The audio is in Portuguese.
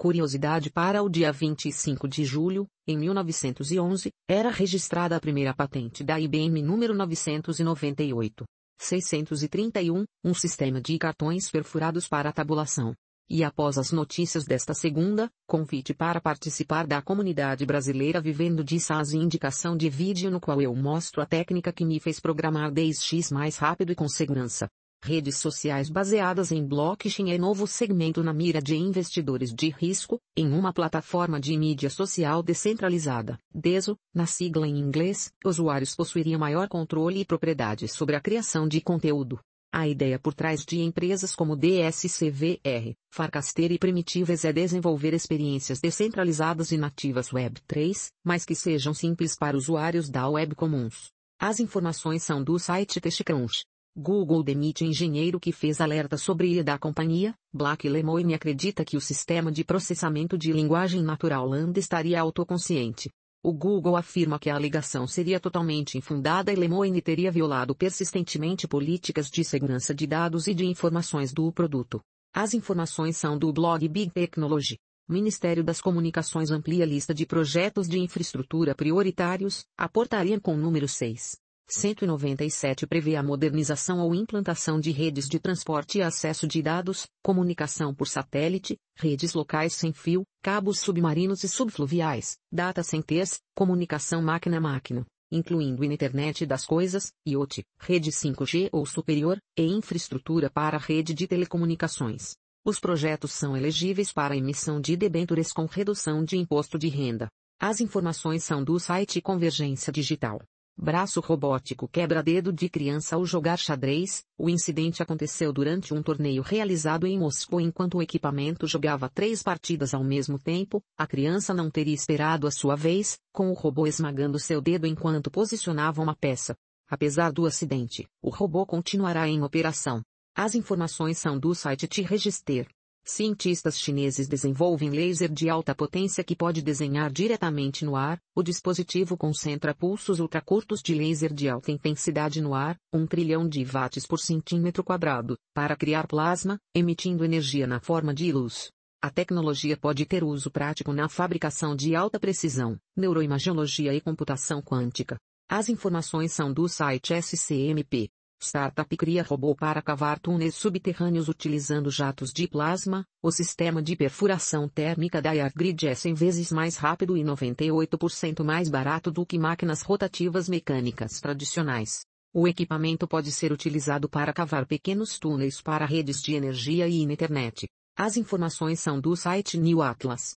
Curiosidade para o dia 25 de julho, em 1911, era registrada a primeira patente da IBM número 998. 631, um sistema de cartões perfurados para tabulação. E após as notícias desta segunda, convite para participar da comunidade brasileira Vivendo de SAS e indicação de vídeo no qual eu mostro a técnica que me fez programar DX mais rápido e com segurança. Redes sociais baseadas em blockchain é novo segmento na mira de investidores de risco, em uma plataforma de mídia social descentralizada. DESO, na sigla em inglês, usuários possuiriam maior controle e propriedade sobre a criação de conteúdo. A ideia por trás de empresas como DSCVR, Farcaster e Primitivas é desenvolver experiências descentralizadas e nativas Web3, mas que sejam simples para usuários da web comuns. As informações são do site TechCrunch. Google demite engenheiro que fez alerta sobre IA da companhia. Black Lemoine acredita que o sistema de processamento de linguagem natural LAMDA estaria autoconsciente. O Google afirma que a alegação seria totalmente infundada e Lemoine teria violado persistentemente políticas de segurança de dados e de informações do produto. As informações são do blog Big Technology. Ministério das Comunicações amplia lista de projetos de infraestrutura prioritários, a portaria com número 6. 197 prevê a modernização ou implantação de redes de transporte e acesso de dados, comunicação por satélite, redes locais sem fio, cabos submarinos e subfluviais, data centers, comunicação máquina-máquina, incluindo internet das coisas, IoT, rede 5G ou superior, e infraestrutura para a rede de telecomunicações. Os projetos são elegíveis para emissão de debêntures com redução de imposto de renda. As informações são do site Convergência Digital. Braço robótico quebra-dedo de criança ao jogar xadrez. O incidente aconteceu durante um torneio realizado em Moscou enquanto o equipamento jogava três partidas ao mesmo tempo. A criança não teria esperado a sua vez, com o robô esmagando seu dedo enquanto posicionava uma peça. Apesar do acidente, o robô continuará em operação. As informações são do site T-Register. Cientistas chineses desenvolvem laser de alta potência que pode desenhar diretamente no ar. O dispositivo concentra pulsos ultracurtos de laser de alta intensidade no ar, 1 trilhão de watts por centímetro quadrado, para criar plasma, emitindo energia na forma de luz. A tecnologia pode ter uso prático na fabricação de alta precisão, neuroimagiologia e computação quântica. As informações são do site SCMP. Startup cria robô para cavar túneis subterrâneos utilizando jatos de plasma. O sistema de perfuração térmica da AirGrid é 100 vezes mais rápido e 98% mais barato do que máquinas rotativas mecânicas tradicionais. O equipamento pode ser utilizado para cavar pequenos túneis para redes de energia e internet. As informações são do site New Atlas.